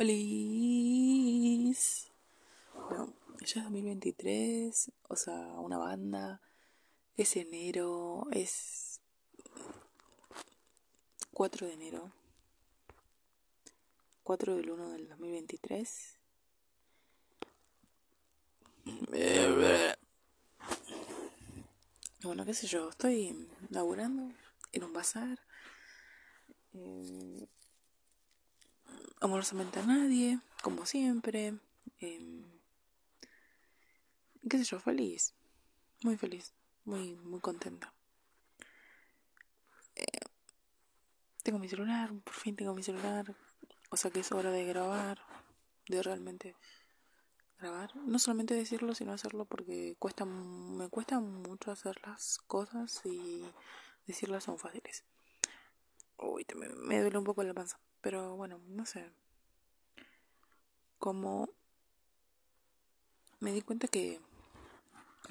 Olis. Bueno, ya es 2023, o sea, una banda. Es enero, es 4 de enero. 4 del 1 del 2023. Bueno, qué sé yo, estoy laburando en un bazar. Eh, amorosamente a nadie, como siempre. Eh, qué sé yo, feliz. Muy feliz. Muy, muy contenta. Eh, tengo mi celular, por fin tengo mi celular. O sea que es hora de grabar. De realmente grabar. No solamente decirlo, sino hacerlo porque cuesta, me cuesta mucho hacer las cosas y decirlas son fáciles. Uy, me, me duele un poco la panza. Pero bueno, no sé. Como me di cuenta que,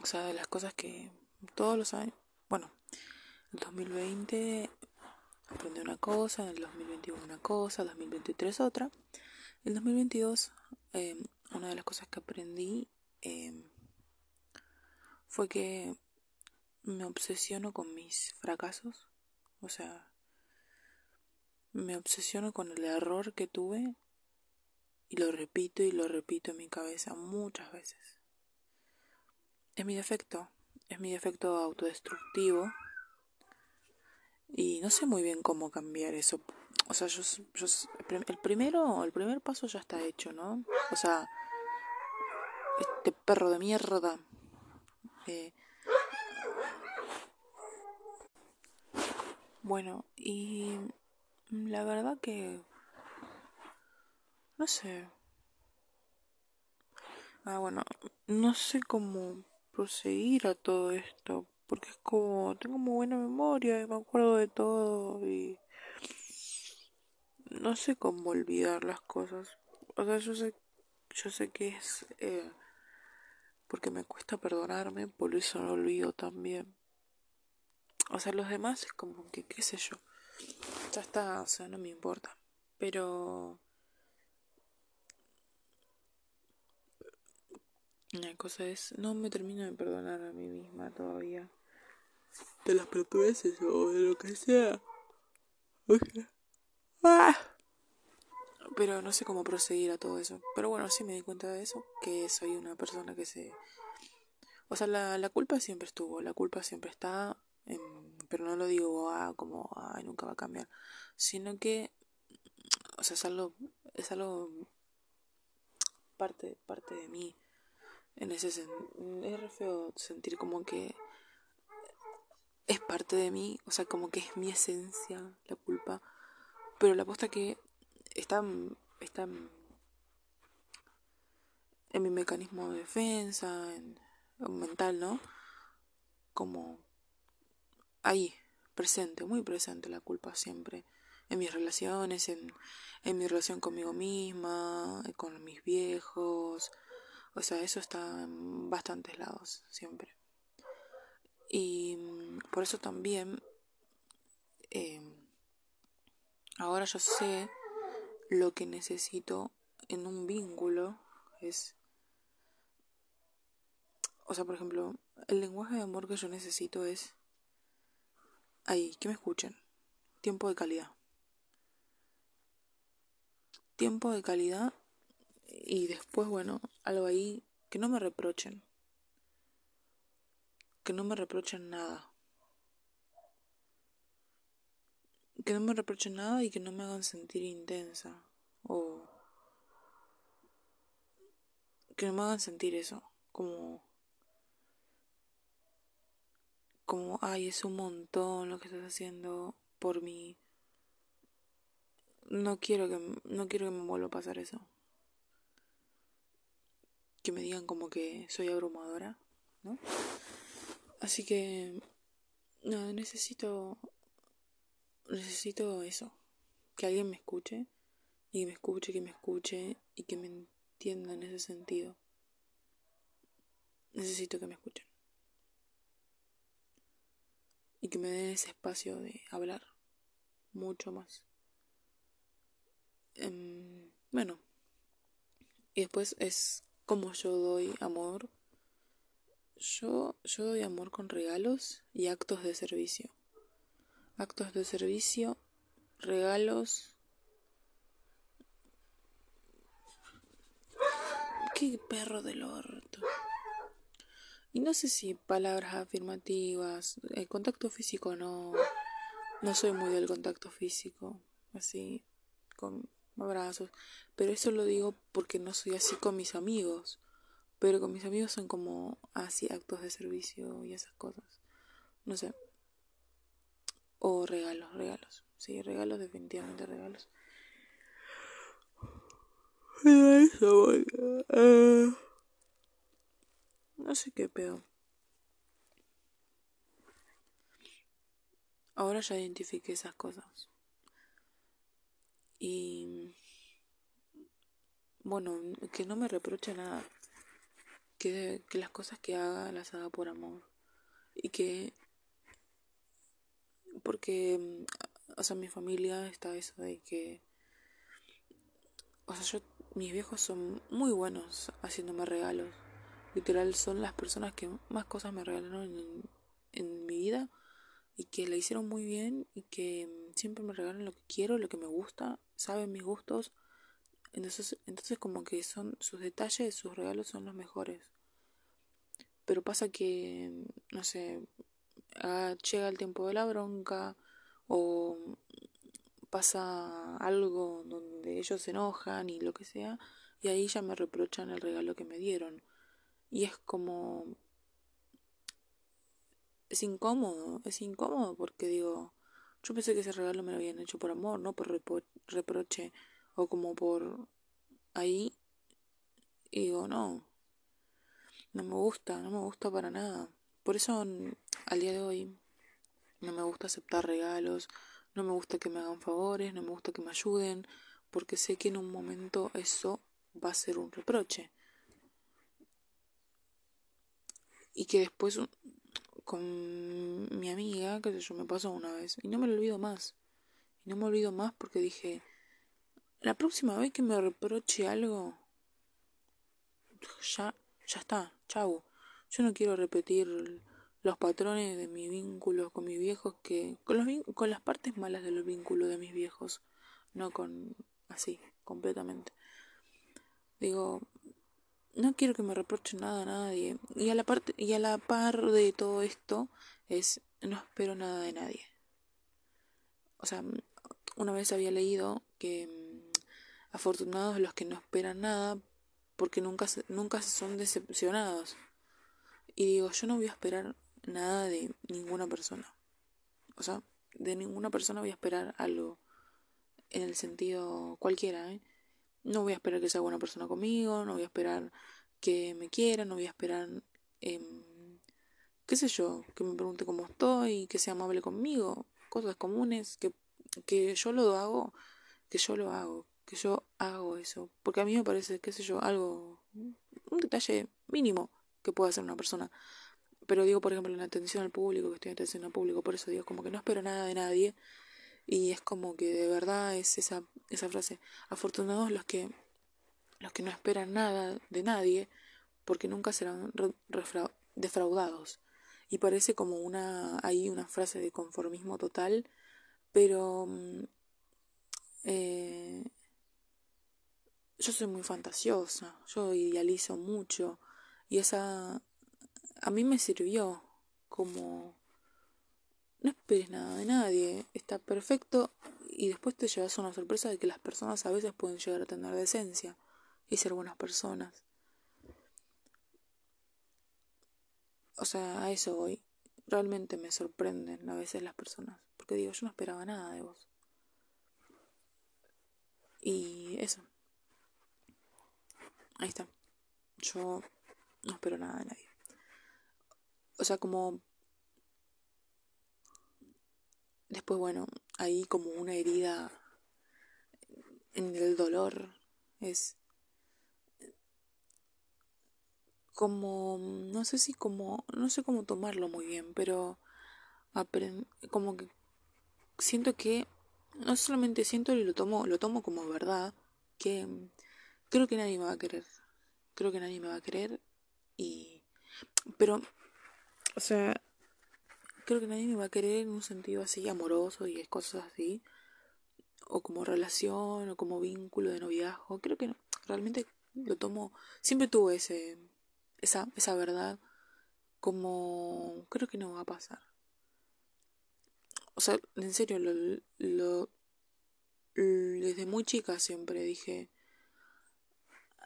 o sea, de las cosas que todos los años, bueno, en el 2020 aprendí una cosa, en el 2021 una cosa, el 2023 otra. En el 2022, eh, una de las cosas que aprendí eh, fue que me obsesiono con mis fracasos. O sea, me obsesiono con el error que tuve y lo repito y lo repito en mi cabeza muchas veces. Es mi defecto, es mi defecto autodestructivo y no sé muy bien cómo cambiar eso. O sea, yo, yo el primero, el primer paso ya está hecho, ¿no? O sea, este perro de mierda. Eh, bueno, y la verdad que... No sé. Ah, bueno, no sé cómo proseguir a todo esto, porque es como, tengo muy buena memoria y me acuerdo de todo y no sé cómo olvidar las cosas. O sea, yo sé, yo sé que es eh, porque me cuesta perdonarme, por eso lo olvido también. O sea, los demás es como que, qué sé yo. Ya está, o sea, no me importa. Pero... La cosa es, no me termino de perdonar a mí misma todavía. De las perturbaciones o de lo que sea. Ah. Pero no sé cómo proseguir a todo eso. Pero bueno, sí me di cuenta de eso, que soy una persona que se... O sea, la, la culpa siempre estuvo, la culpa siempre está, pero no lo digo ah, como, ay, nunca va a cambiar, sino que, o sea, es algo, es algo parte, parte de mí. En ese sentido, es re feo sentir como que es parte de mí, o sea, como que es mi esencia la culpa, pero la aposta que está, está en mi mecanismo de defensa, en, mental, ¿no? Como ahí, presente, muy presente la culpa siempre. En mis relaciones, en, en mi relación conmigo misma, con mis viejos. O sea, eso está en bastantes lados, siempre. Y mm, por eso también eh, ahora yo sé lo que necesito en un vínculo es o sea por ejemplo el lenguaje de amor que yo necesito es ahí que me escuchen. Tiempo de calidad. Tiempo de calidad y después bueno algo ahí que no me reprochen. Que no me reprochen nada. Que no me reprochen nada y que no me hagan sentir intensa o que no me hagan sentir eso como como ay es un montón lo que estás haciendo por mí no quiero que no quiero que me vuelva a pasar eso que me digan como que soy abrumadora no así que no necesito necesito eso, que alguien me escuche y que me escuche, que me escuche y que me entienda en ese sentido. Necesito que me escuchen. Y que me den ese espacio de hablar mucho más. Em, bueno, Y después es como yo doy amor. Yo, yo doy amor con regalos y actos de servicio. Actos de servicio, regalos. Qué perro del orto. Y no sé si palabras afirmativas, el contacto físico no, no soy muy del contacto físico, así, con abrazos, pero eso lo digo porque no soy así con mis amigos, pero con mis amigos son como así actos de servicio y esas cosas, no sé, o regalos, regalos, sí, regalos, definitivamente regalos. Eso, no sé qué pedo. Ahora ya identifiqué esas cosas. Y bueno, que no me reproche nada. Que, que las cosas que haga las haga por amor. Y que... Porque, o sea, mi familia está eso de que... O sea, yo, mis viejos son muy buenos haciéndome regalos literal son las personas que más cosas me regalaron en, mi vida y que la hicieron muy bien y que mm, siempre me regalan lo que quiero, lo que me gusta, saben mis gustos. Entonces, entonces como que son sus detalles, sus regalos son los mejores. Pero pasa que, mm, no sé, ah, llega el tiempo de la bronca o pasa algo donde ellos se enojan y lo que sea, y ahí ya me reprochan el regalo que me dieron. Y es como... Es incómodo, es incómodo porque digo, yo pensé que ese regalo me lo habían hecho por amor, no por reproche o como por ahí. Y digo, no, no me gusta, no me gusta para nada. Por eso al día de hoy no me gusta aceptar regalos, no me gusta que me hagan favores, no me gusta que me ayuden, porque sé que en un momento eso va a ser un reproche. Y que después con mi amiga, que sé yo, me pasó una vez y no me lo olvido más. Y no me olvido más porque dije, la próxima vez que me reproche algo, ya, ya está, chau. Yo no quiero repetir los patrones de mis vínculos con mis viejos que con los con las partes malas de los vínculos de mis viejos, no con así, completamente. Digo, no quiero que me reproche nada a nadie. Y a la parte, y a la par de todo esto es no espero nada de nadie. O sea, una vez había leído que mm, afortunados los que no esperan nada porque nunca nunca son decepcionados. Y digo, yo no voy a esperar nada de ninguna persona. O sea, de ninguna persona voy a esperar algo en el sentido cualquiera, ¿eh? No voy a esperar que sea buena persona conmigo, no voy a esperar que me quiera, no voy a esperar, eh, qué sé yo, que me pregunte cómo estoy, que sea amable conmigo, cosas comunes, que, que yo lo hago, que yo lo hago, que yo hago eso. Porque a mí me parece, qué sé yo, algo, un detalle mínimo que pueda hacer una persona. Pero digo, por ejemplo, en la atención al público, que estoy en atención al público, por eso digo, como que no espero nada de nadie y es como que de verdad es esa, esa frase. Afortunados los que, los que no esperan nada de nadie, porque nunca serán defraudados. Y parece como una, ahí una frase de conformismo total, pero mm, eh, yo soy muy fantasiosa, yo idealizo mucho y esa a mí me sirvió como no esperes nada de nadie, está perfecto y después te llevas una sorpresa de que las personas a veces pueden llegar a tener decencia y ser buenas personas. O sea, a eso voy. Realmente me sorprenden a veces las personas, porque digo, yo no esperaba nada de vos. Y eso. Ahí está. Yo no espero nada de nadie. O sea, como Después, bueno, ahí como una herida en el dolor. Es como, no sé si como, no sé cómo tomarlo muy bien, pero como que siento que, no solamente siento y lo tomo, lo tomo como verdad, que creo que nadie me va a querer creo que nadie me va a querer y... Pero, o sea, creo que nadie me va a querer en un sentido así amoroso y cosas así. O como relación o como vínculo de noviazgo. Creo que no. Realmente lo tomo... Siempre tuve ese, esa, esa verdad como... Creo que no va a pasar. O sea, en serio, lo desde muy chica siempre dije,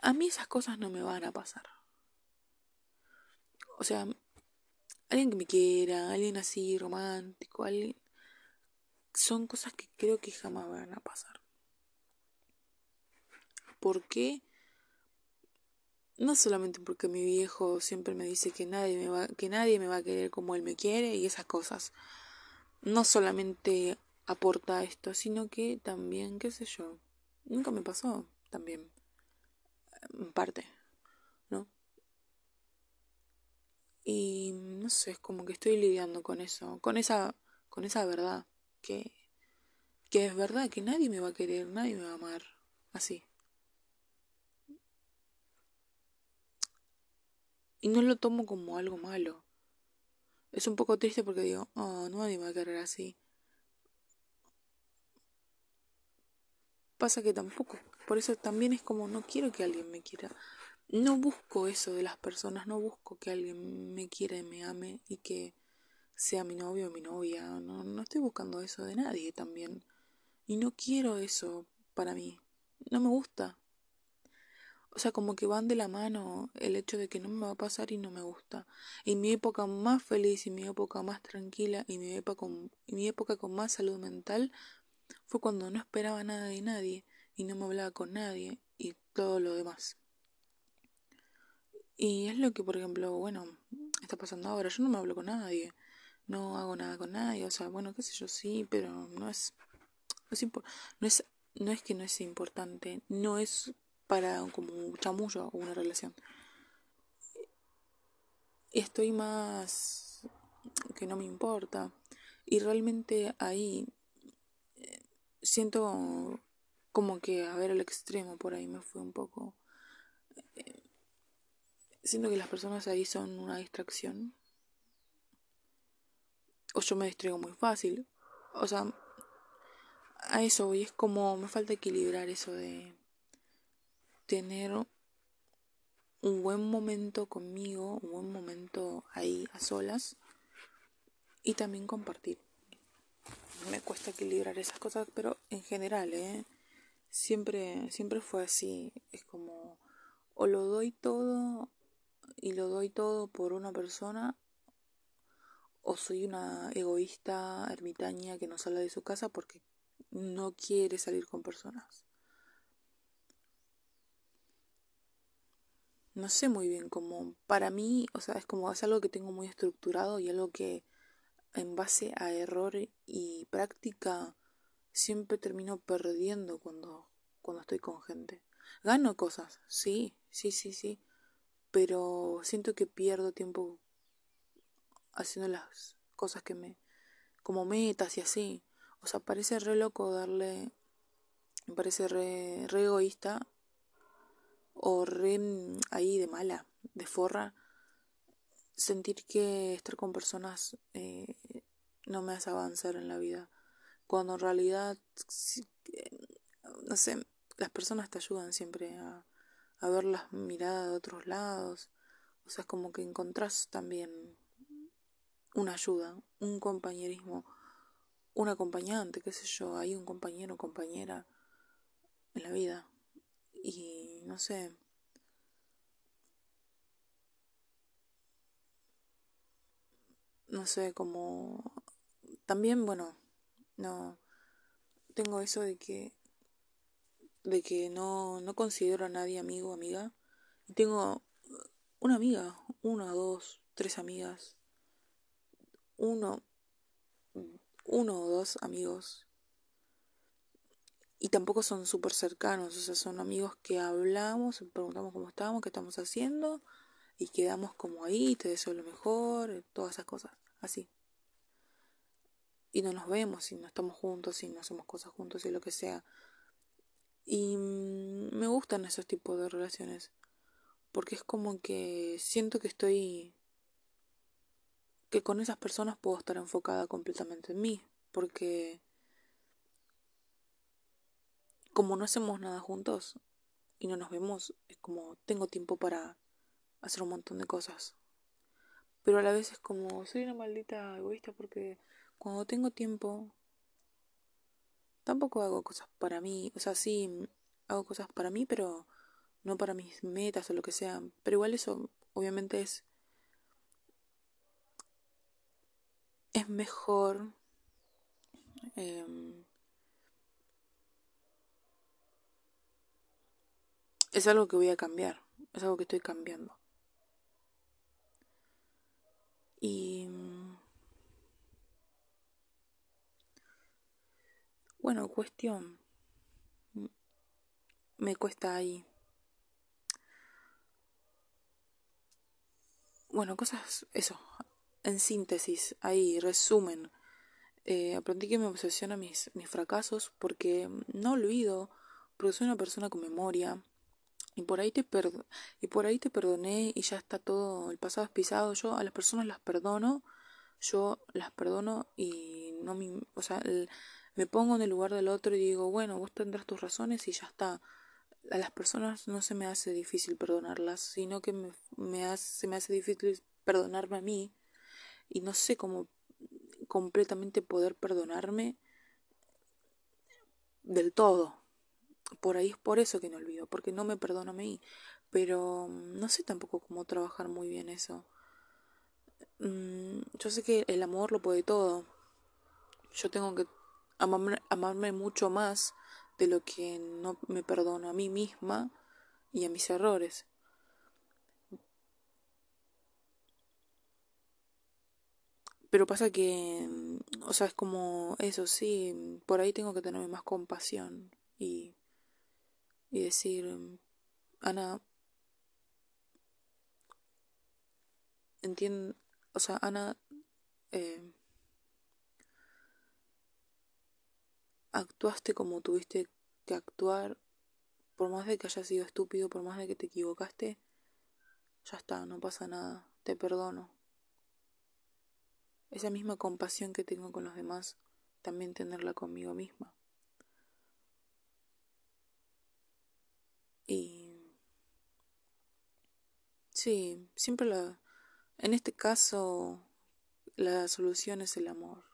a mí esas cosas no me van a pasar. O sea, alguien que me quiera, alguien así romántico, alguien... Son cosas que creo que jamás van a pasar. ¿Por qué? No solamente porque mi viejo siempre me dice que nadie me va, que nadie me va a querer como él me quiere y esas cosas. No solamente aporta esto, sino que también, qué sé yo, nunca me pasó también, en parte, ¿no? Y no sé, es como que estoy lidiando con eso, con esa, con esa verdad, que, que es verdad que nadie me va a querer, nadie me va a amar así. Y no lo tomo como algo malo. Es un poco triste porque digo, oh, nadie me va a querer así. pasa que tampoco. Por eso también es como no quiero que alguien me quiera. No busco eso de las personas, no busco que alguien me quiera y me ame y que sea mi novio o mi novia. No, no estoy buscando eso de nadie también. Y no quiero eso para mí. No me gusta. O sea, como que van de la mano el hecho de que no me va a pasar y no me gusta. Y mi época más feliz y mi época más tranquila y mi época y mi época con más salud mental fue cuando no esperaba nada de nadie y no me hablaba con nadie y todo lo demás. Y es lo que, por ejemplo, bueno, está pasando ahora. Yo no me hablo con nadie, no hago nada con nadie, o sea, bueno, qué sé yo, sí, pero no es, no es, no es, no es que no es importante, no es para como un chamullo o una relación. Estoy más que no me importa. Y realmente ahí siento como que a ver el extremo por ahí me fue un poco eh, siento que las personas ahí son una distracción o yo me distraigo muy fácil o sea a eso voy es como me falta equilibrar eso de tener un buen momento conmigo un buen momento ahí a solas y también compartir me cuesta equilibrar esas cosas, pero en general, ¿eh? Siempre, siempre fue así. Es como, o lo doy todo y lo doy todo por una persona, o soy una egoísta ermitaña que no sale de su casa porque no quiere salir con personas. No sé muy bien cómo, para mí, o sea, es como, es algo que tengo muy estructurado y algo que en base a error y práctica, siempre termino perdiendo cuando, cuando estoy con gente. Gano cosas, sí, sí, sí, sí, pero siento que pierdo tiempo haciendo las cosas que me... como metas y así. O sea, parece re loco darle... Me parece re, re egoísta o re mm, ahí de mala, de forra, sentir que estar con personas eh, no me hace avanzar en la vida. Cuando en realidad, no sé, las personas te ayudan siempre a, a ver las miradas de otros lados. O sea, es como que encontrás también una ayuda, un compañerismo, un acompañante, qué sé yo, hay un compañero o compañera en la vida. Y no sé, no sé, como también, bueno, no tengo eso de que de que no, no considero a nadie amigo o amiga. Y tengo una amiga, una, dos, tres amigas, uno, uno o dos amigos. Y tampoco son súper cercanos, o sea, son amigos que hablamos, preguntamos cómo estamos, qué estamos haciendo, y quedamos como ahí, te deseo lo mejor, todas esas cosas, así y no nos vemos y no estamos juntos y no hacemos cosas juntos y lo que sea. Y mm, me gustan esos tipos de relaciones porque es como que siento que estoy que con esas personas puedo estar enfocada completamente en mí, porque como no hacemos nada juntos y no nos vemos, es como tengo tiempo para hacer un montón de cosas. Pero a la vez es como soy una maldita egoísta porque cuando tengo tiempo tampoco hago cosas para mí, o sea, sí hago cosas para mí, pero no para mis metas o lo que sea. Pero igual eso obviamente es es mejor em, es algo que voy a cambiar, es algo que estoy cambiando. Y bueno, cuestión, me cuesta ahí. Bueno, cosas, eso, en síntesis, ahí, resumen, eh, aprendí que me obsesiona mis, mis fracasos porque no olvido, porque soy una persona con memoria. Y por ahí te y por ahí te perdoné y ya está todo, el pasado es pisado, yo a las personas las perdono, yo las perdono y no me, o sea, me pongo en el lugar del otro y digo, bueno, vos tendrás tus razones y ya está. A las personas no se me hace difícil perdonarlas, sino que me, me hace, se me hace difícil perdonarme a mí y no sé cómo completamente poder perdonarme del todo. Por ahí es por eso que no olvido, porque no me perdono a mí. Pero mm, no sé tampoco cómo trabajar muy bien eso. Mm, yo sé que el amor lo puede todo. Yo tengo que amarme, amarme mucho más de lo que no me perdono a mí misma y a mis errores. Pero pasa que, o sea, es como eso, sí, por ahí tengo que tener más compasión y, y decir, Ana, entiende, o sea, Ana, eh, actuaste como tuviste que actuar, por más de que haya sido estúpido, por más de que te equivocaste, ya está, no pasa nada, te perdono esa misma compasión que tengo con los demás, también tenerla conmigo misma. Y sí, siempre la... En este caso, la solución es el amor.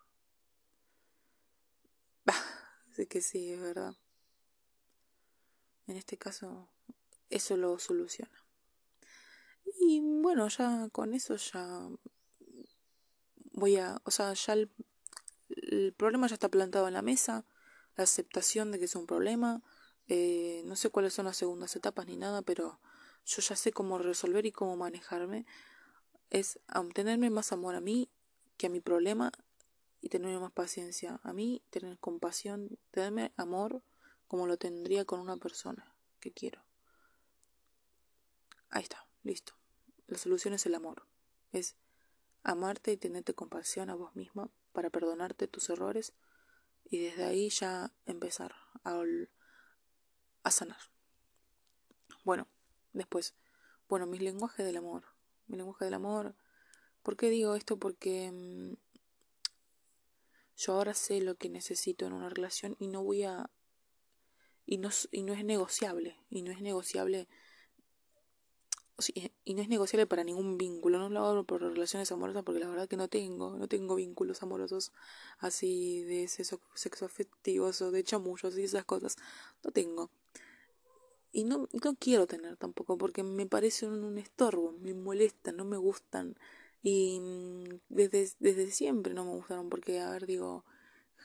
Que sí, es verdad. En este caso, eso lo soluciona. Y bueno, ya con eso ya voy a, o sea, ya el, problema ya está plantado en la mesa, la aceptación de que es un problema, eh, no sé cuáles son las segundas etapas ni nada, pero yo ya sé cómo resolver y cómo manejarme, es tenerme más amor a mí que a mi problema y tenerme más paciencia a mí, tener compasión, tenerme amor como lo tendría con una persona que quiero. Ahí está, listo. La solución es el amor. Es amarte y tenerte compasión a vos misma para perdonarte tus errores y desde ahí ya empezar a, a sanar. Bueno, después, bueno, mi lenguaje del amor. Mi lenguaje del amor. ¿Por qué digo esto? Porque mm, yo ahora sé lo que necesito en una relación y no voy a... Y no, y no es negociable. Y no es negociable y no es negociable para ningún vínculo, no lo hago por relaciones amorosas porque la verdad que no tengo, no tengo vínculos amorosos así de sexo, sexo afectivos o de chamullos y esas cosas, no tengo. Y no, no quiero tener tampoco porque me parecen un, estorbo, me molestan, no me gustan. Y mm, desde, desde siempre no me gustaron porque, a ver, digo,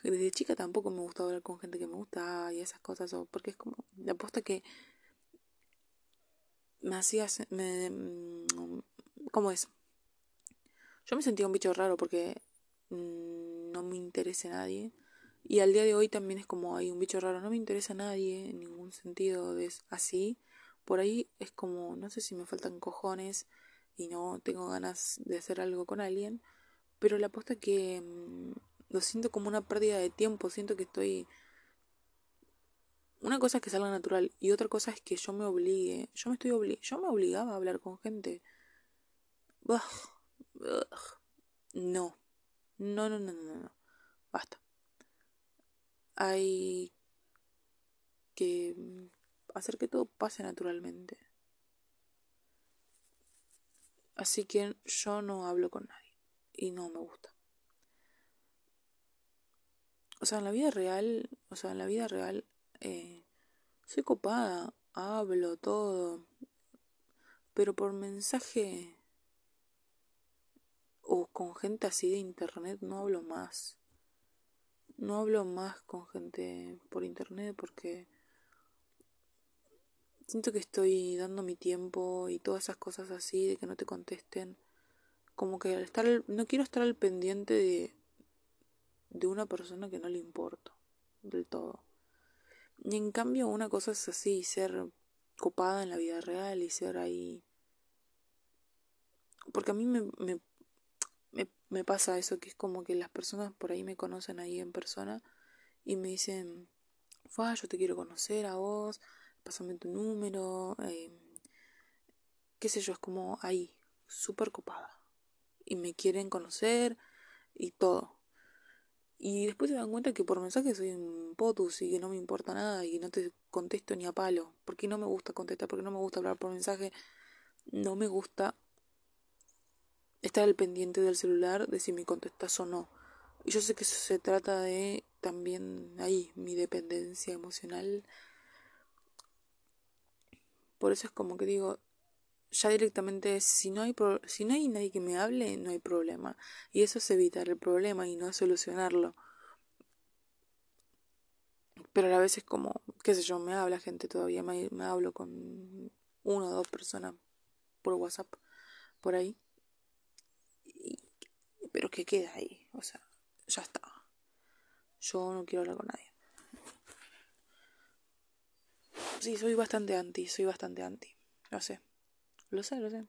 desde chica tampoco me gustaba hablar con gente que me gusta y esas cosas, o porque es como, la aposta que me hacía... Me, mm, ¿Cómo es? Yo me sentía un bicho raro porque mm, no me interesa nadie. Y al día de hoy también es como hay un bicho raro, no me interesa nadie en ningún sentido de así. Por ahí es como, no sé si me faltan cojones y no tengo ganas de hacer algo con alguien, pero la apuesta que mm, lo siento como una pérdida de tiempo, siento que estoy una cosa es que salga natural y otra cosa es que yo me obligue. Yo me estoy obli yo me obligaba a hablar con gente. No. No, no, no, no, no. Basta. Hay que hacer que todo pase naturalmente. Así que yo no hablo con nadie y no me gusta. O sea, en la vida real, o sea, en la vida real eh, soy copada, hablo todo, pero por mensaje o con gente así de internet no hablo más. No hablo más con gente por internet porque siento que estoy dando mi tiempo y todas esas cosas así de que no te contesten. Como que estar no quiero estar al pendiente de de una persona que no le importo del todo. Y en cambio una cosa es así, ser copada en la vida real y ser ahí. Porque a mí me, me, me, pasa eso, que es como que las personas por ahí me conocen ahí en persona y me dicen, Fua, yo te quiero conocer a vos, pásame tu número, eh, qué sé yo, es como ahí, súper copada. Y me quieren conocer y todo. Y después se dan cuenta que por mensaje soy un potus y que no me importa nada y no te contesto ni a palo. Porque no me gusta contestar, porque no me gusta hablar por mensaje. No me gusta estar al pendiente del celular de si me contestas o no. Y yo sé que eso se trata de también ahí, mi dependencia emocional. Por eso es como que digo, ya directamente si no hay si no hay nadie que me hable no hay problema. Y eso es evitar el problema y no solucionarlo. Pero a la vez es como qué sé yo me habla gente todavía me, me hablo con una o dos personas por WhatsApp por ahí. Pero que queda ahí o sea ya está. Yo no quiero hablar con nadie sí soy bastante anti soy bastante anti lo sé lo sé, lo sé.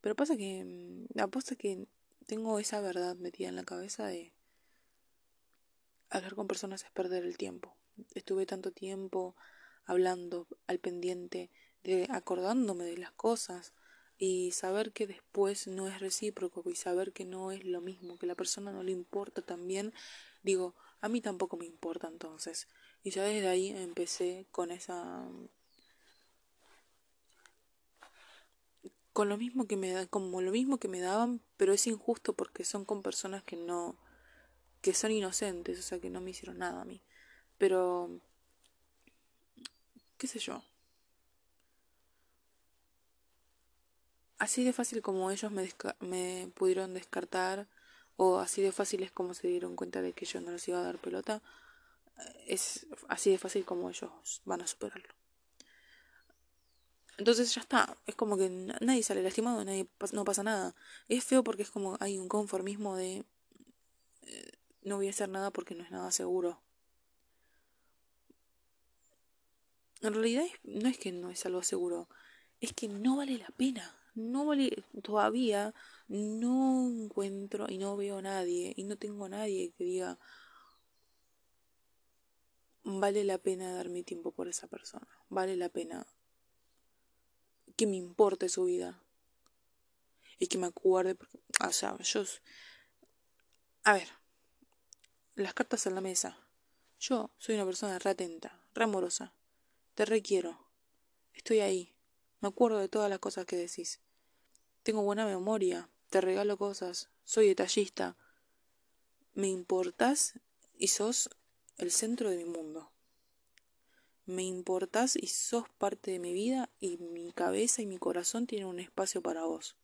Pero pasa que. Mm, apuesta que tengo esa verdad metida en la cabeza de. Hablar con personas es perder el tiempo. Estuve tanto tiempo hablando al pendiente, de acordándome de las cosas y saber que después no es recíproco y saber que no es lo mismo, que la persona no le importa también, digo, a mí tampoco me importa entonces. Y ya desde ahí empecé con esa con lo mismo que me da, como lo mismo que me daban, pero es injusto porque son con personas que no que son inocentes, o sea, que no me hicieron nada a mí. Pero qué sé yo. Así de fácil como ellos me, me pudieron descartar o así de fácil es como se dieron cuenta de que yo no les iba a dar pelota, es así de fácil como ellos van a superarlo. Entonces ya está, es como que nadie sale lastimado, nadie, no pasa nada. Es feo porque es como hay un conformismo de eh, no voy a hacer nada porque no es nada seguro. En realidad no es que no es algo seguro, es que no vale la pena. No vale, todavía no encuentro y no veo a nadie y no tengo a nadie que diga vale la pena dar mi tiempo por esa persona, vale la pena que me importe su vida. Y que me acuerde, o sea, yo... A ver, las cartas en la mesa. Yo soy una persona re atenta, re amorosa. Te requiero. Estoy ahí. Me acuerdo de todas las cosas que decís. Tengo buena memoria. Te regalo cosas. Soy detallista. Me importas y sos el centro de mi mundo me importas y sos parte de mi vida y mi cabeza y mi corazón tienen un espacio para vos.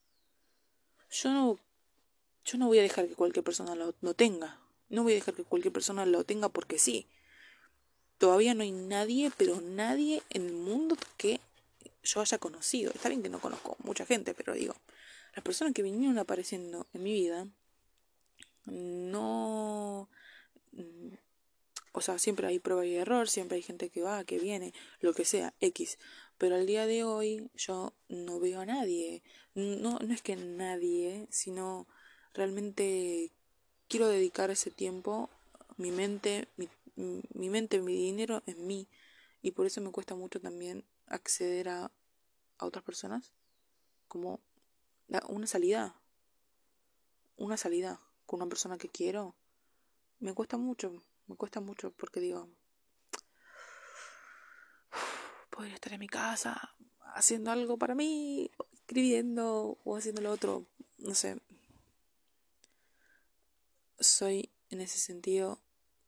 Yo no, yo no voy a dejar que cualquier persona lo, lo tenga. No voy a dejar que cualquier persona lo tenga porque sí. Todavía no hay nadie, pero nadie en el mundo que yo haya conocido. Está bien que no conozco mucha gente, pero digo, las personas que vinieron apareciendo en mi vida no o sea, siempre hay prueba y error, siempre hay gente que va, que viene, lo que sea, X. Pero al día de hoy yo no veo a nadie. No, no es que nadie, sino realmente quiero dedicar ese tiempo, mi mente, mi, mi mente, mi dinero en mí. Y por eso me cuesta mucho también acceder a, a otras personas como una salida. Una salida con una persona que quiero. Me cuesta mucho, me cuesta mucho porque digo, podría estar en mi casa haciendo algo para mí, escribiendo o haciendo lo otro, no sé. Soy en ese sentido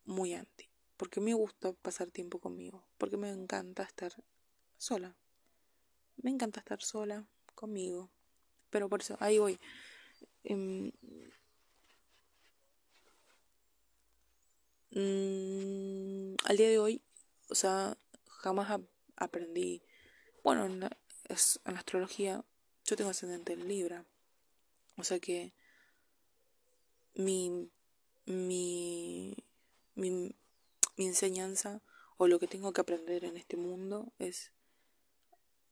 muy anti, porque me gusta pasar tiempo conmigo, porque me encanta estar sola. Me encanta estar sola conmigo, pero por eso ahí voy. Em, mm, al día de hoy, o sea, jamás aprendí, bueno, en la, en la astrología yo tengo ascendente en Libra, o sea que mi, mi, mi, mi enseñanza o lo que tengo que aprender en este mundo es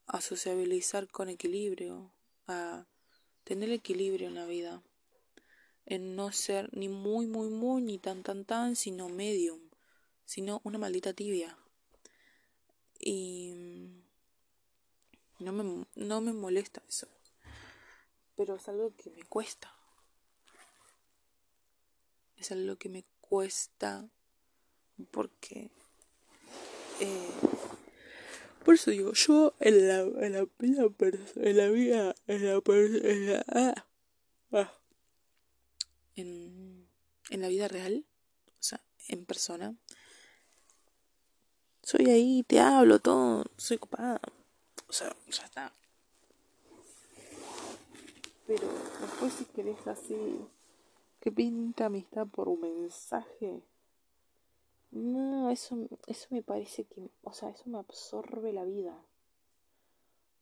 a sociabilizar con equilibrio, a tener equilibrio en la vida, en no ser ni muy, muy, muy, ni tan, tan, tan, sino medium, sino una maldita tibia. Y no me, no me molesta eso, pero es algo que me cuesta. Es algo que me cuesta porque... Eh, por eso digo, yo en la, en la vida, en la vida, en la, en la, ah, ah, en, en la vida real, o sea, en persona, soy ahí, te hablo, todo, soy ocupada. O sea, ya está. Pero después si querés así, que pinta amistad por un mensaje. No, eso, eso me parece que, o sea, eso me absorbe la vida.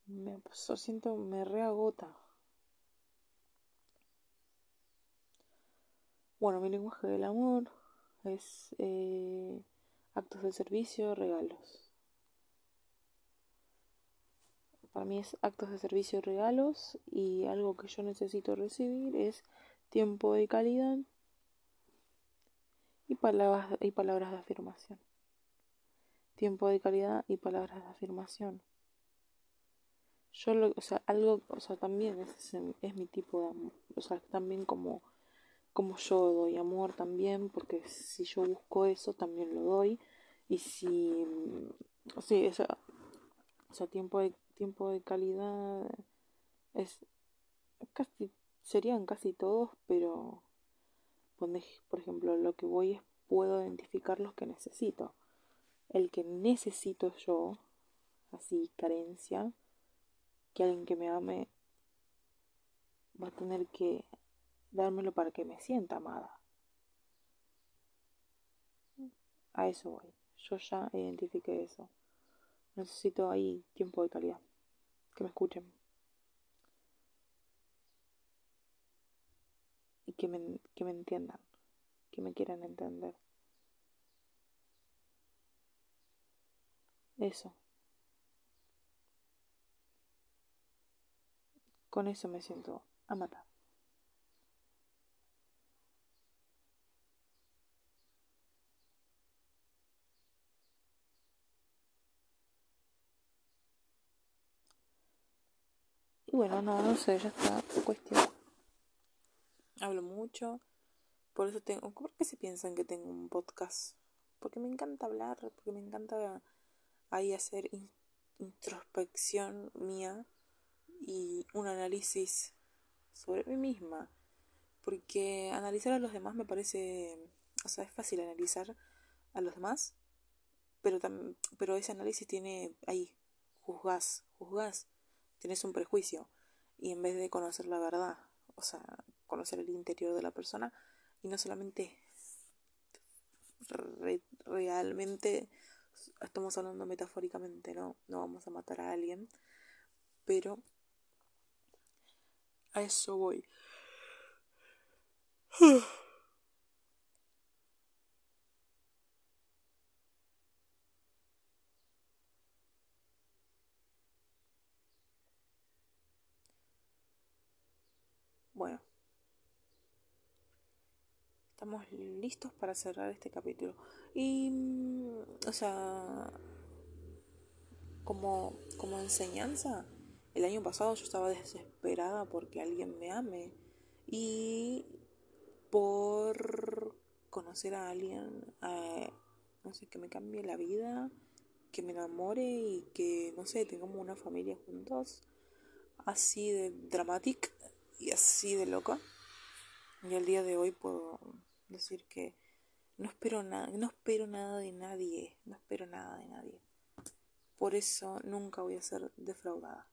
Me absorbe, siento, me reagota. Bueno, mi lenguaje del amor es eh, actos de servicio, regalos. Para mí es actos de servicio regalos y algo que yo necesito recibir es tiempo de calidad y palabras, y palabras de afirmación. Tiempo de calidad y palabras de afirmación. Yo, lo, o sea, algo, o sea, también es, es mi tipo de amor. O sea, también como, como yo doy amor también, porque si yo busco eso, también lo doy. Y si, sí, o sea, o sea tiempo de, tiempo de calidad es casi, serían casi todos, pero por ejemplo, lo que voy es puedo identificar los que necesito. El que necesito yo, así carencia, que alguien que me ame va a tener que dármelo para que me sienta amada. A eso voy. Yo ya identifiqué eso. Necesito ahí tiempo de calidad. Que me escuchen. y que me, que me entiendan, que me quieran entender. Eso. Con eso me siento amada. Y bueno, no, no sé, ya está cuestión hablo mucho. Por eso tengo. ¿Por qué se piensan que tengo un podcast? Porque me encanta hablar, porque me encanta ahí hacer introspección mía y un análisis sobre mí misma. Porque analizar a los demás me parece. O sea, es fácil analizar a los demás, pero, pero ese análisis tiene ahí, juzgás, juzgás, tienes un prejuicio y en vez de conocer la verdad, o sea, conocer el interior de la persona y no solamente realmente estamos hablando metafóricamente, no, no vamos a matar a alguien, pero a eso voy. Bueno, estamos listos para cerrar este capítulo. Y, mm, o sea, como, como enseñanza, el año pasado yo estaba desesperada porque alguien me ame y por conocer a alguien, no sé, que me cambie la vida, que me enamore y que, no sé, tengamos una familia juntos, así de dramática y así de loca. Y al día de hoy puedo decir que no espero nada, no espero nada de nadie, no espero nada de nadie. Por eso nunca voy a ser defraudada.